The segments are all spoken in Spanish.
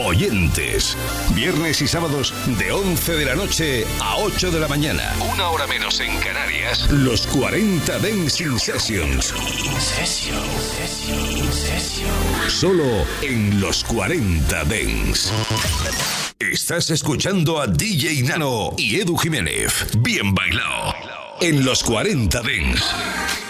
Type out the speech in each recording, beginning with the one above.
oyentes. Viernes y sábados de 11 de la noche a 8 de la mañana. Una hora menos en Canarias. Los 40 Dancing Sessions. Solo en los 40 Dance. Estás escuchando a DJ Nano y Edu Jiménez. Bien bailado. En los 40 Dance.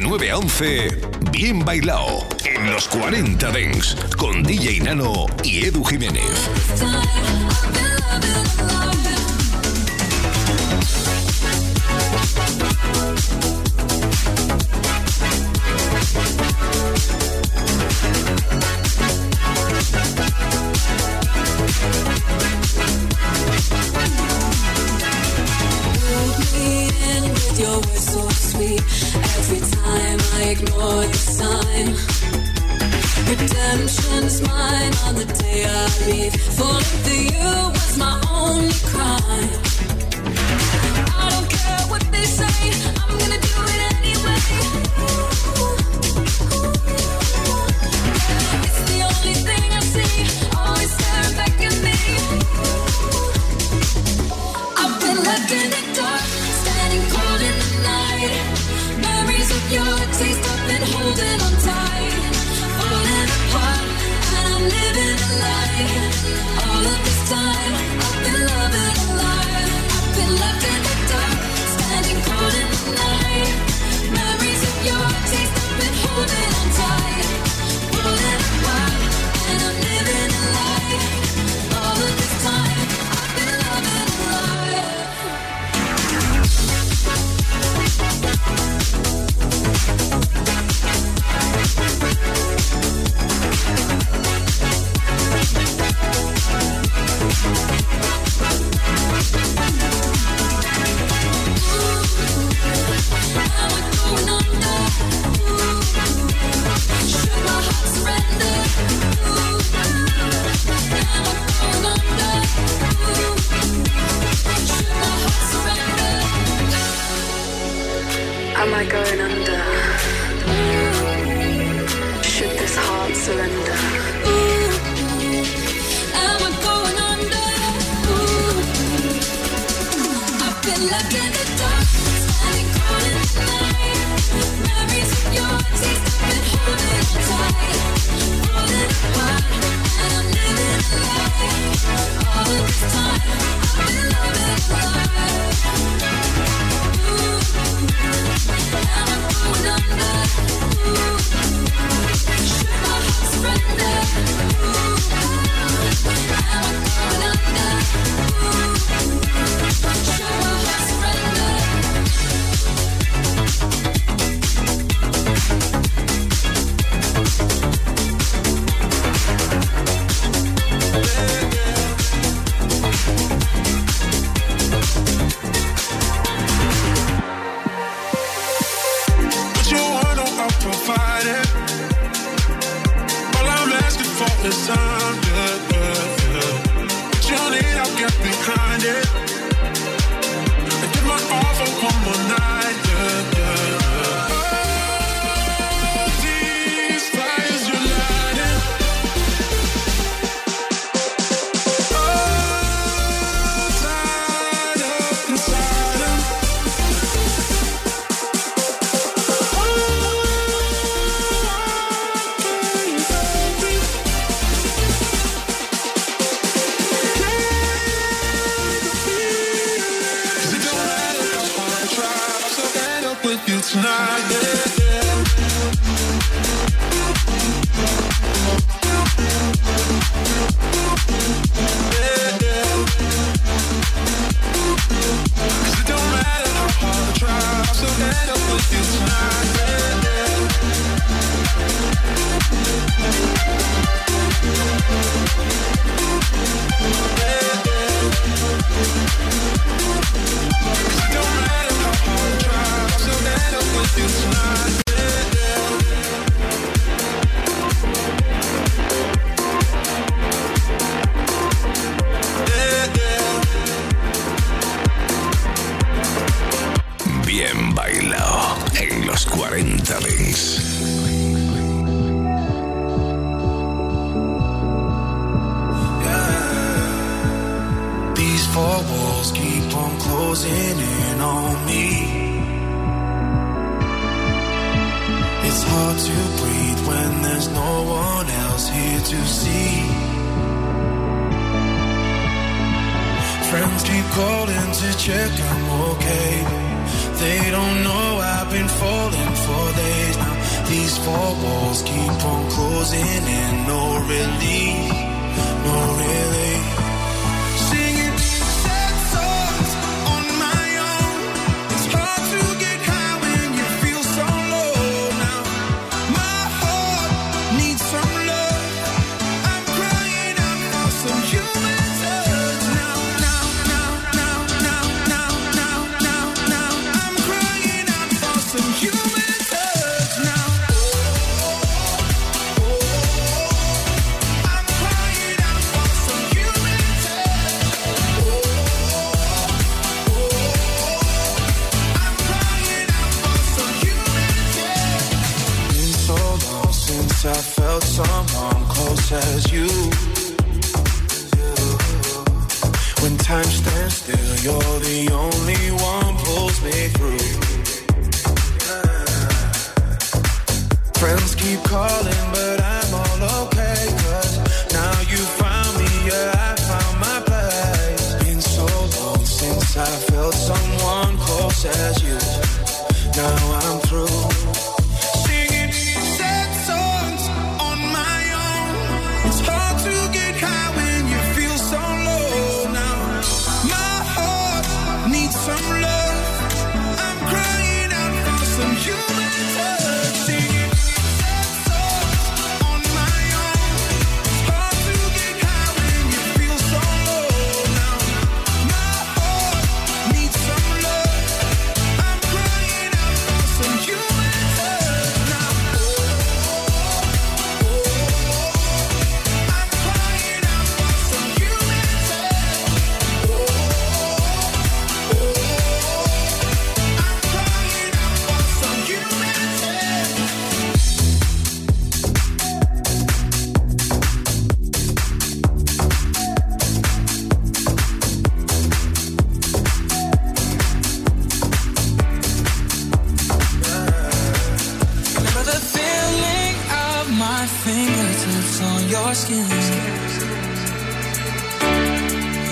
Dents. Bien Bailao en los 40 Dents con DJ Nano y Edu Jiménez. It's not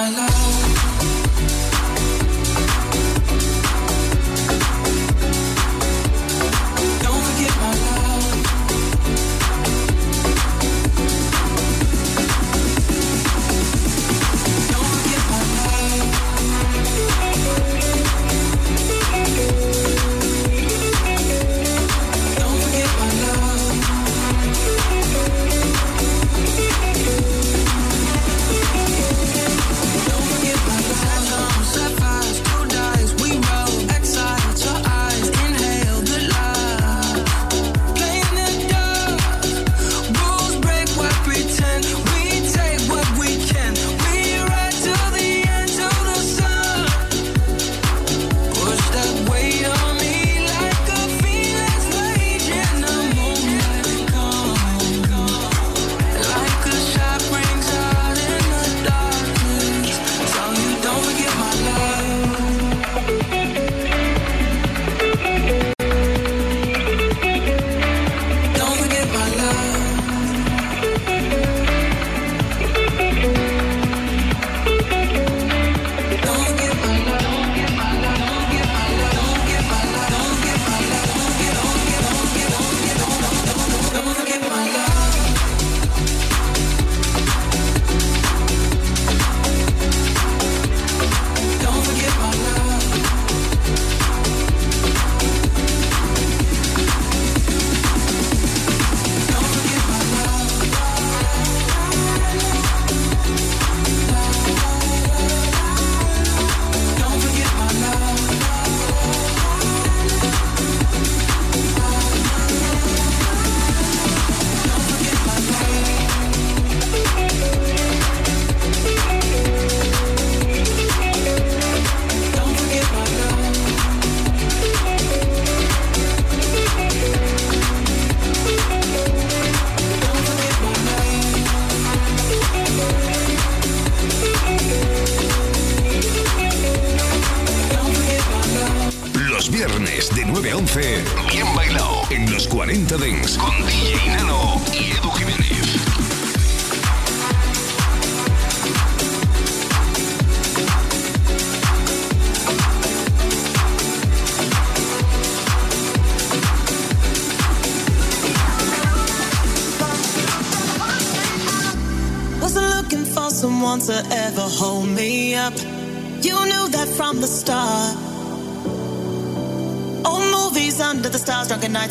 my life.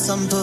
Drunken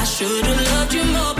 I should have loved you more,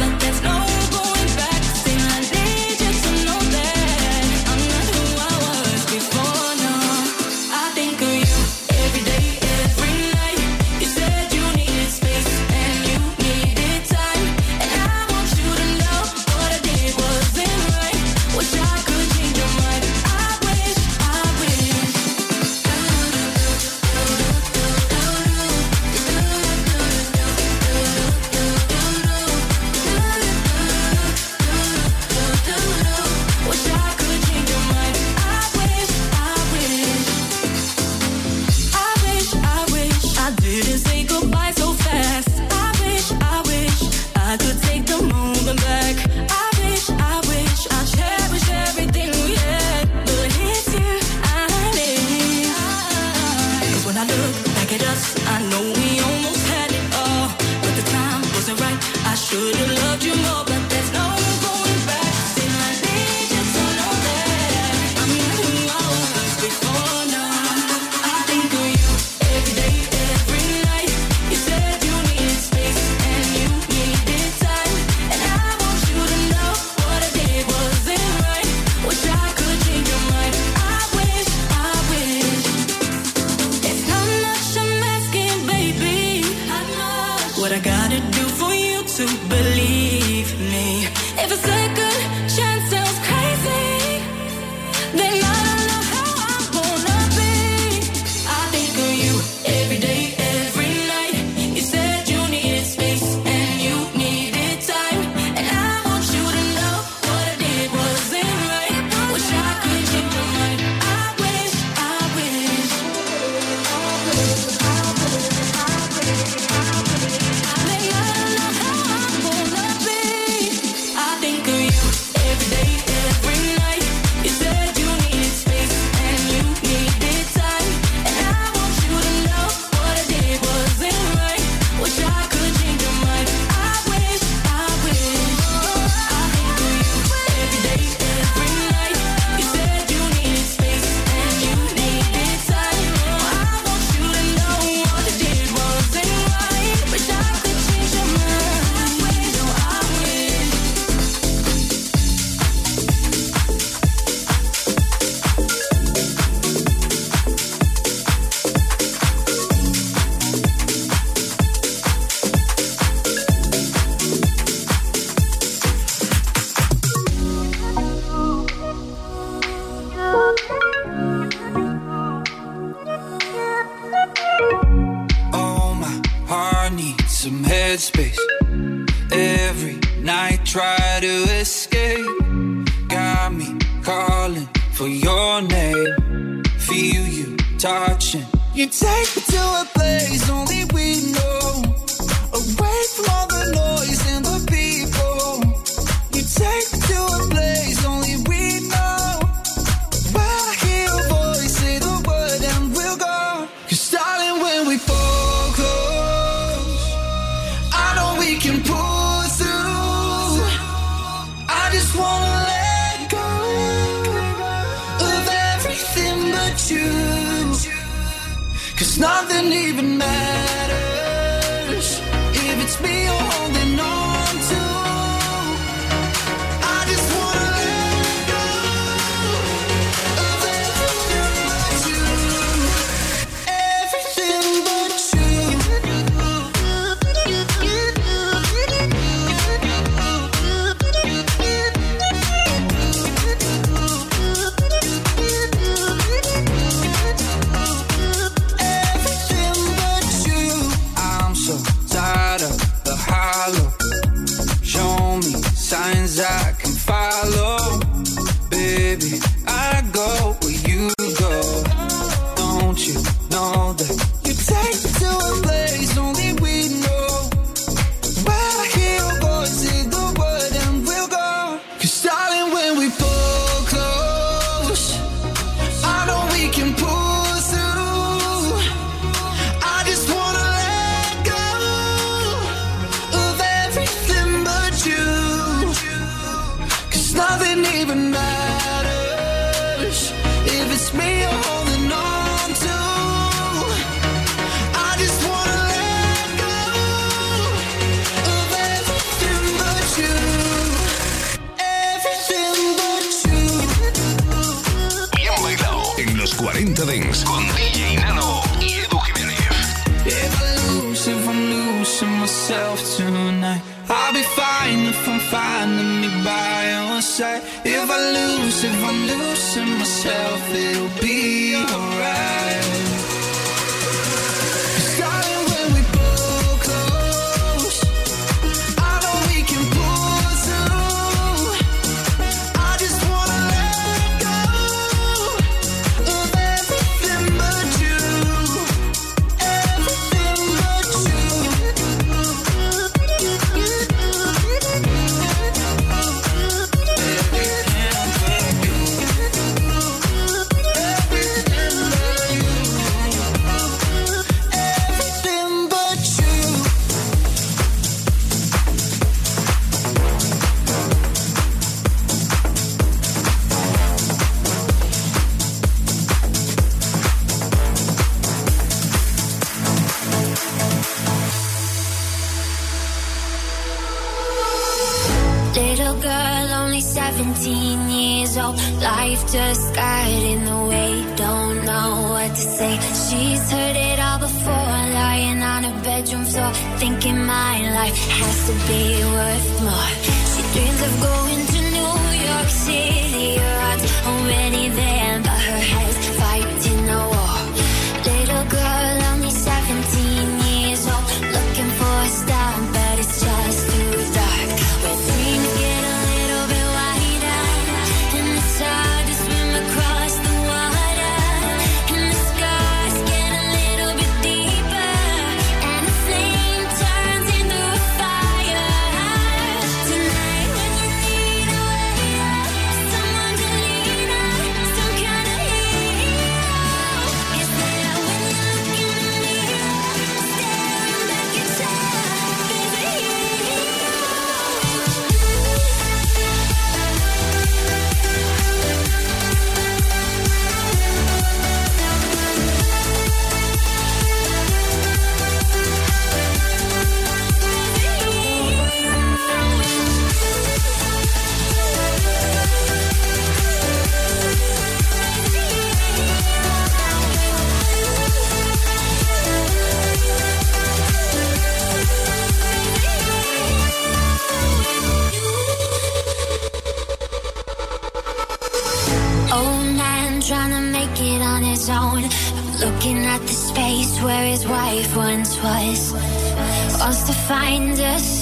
you on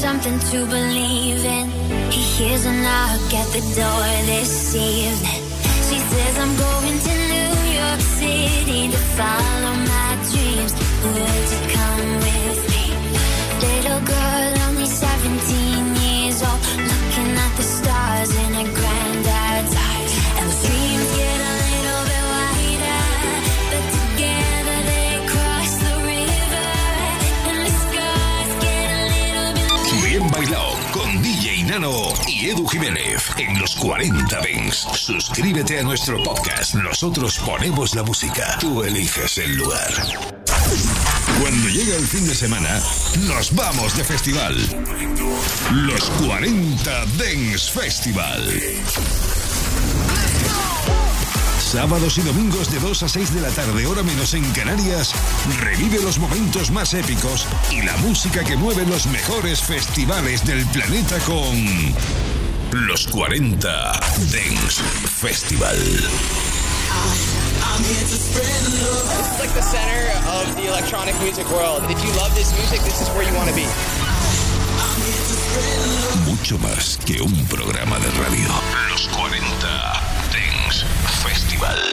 something to believe in. He hears a knock at the door this evening. She says, I'm going to New York City to follow my dreams. Would you Edu Jiménez en los 40 Dents. Suscríbete a nuestro podcast. Nosotros ponemos la música. Tú eliges el lugar. Cuando llega el fin de semana, nos vamos de festival. Los 40 Dents Festival. Sábados y domingos de 2 a 6 de la tarde, hora menos en Canarias, revive los momentos más épicos y la música que mueve los mejores festivales del planeta con los 40 Dance Festival. It's like the center of the electronic music world. If you love this music, this is where you want to be. Mucho más que un programa de radio. Los 40 Dance Festival.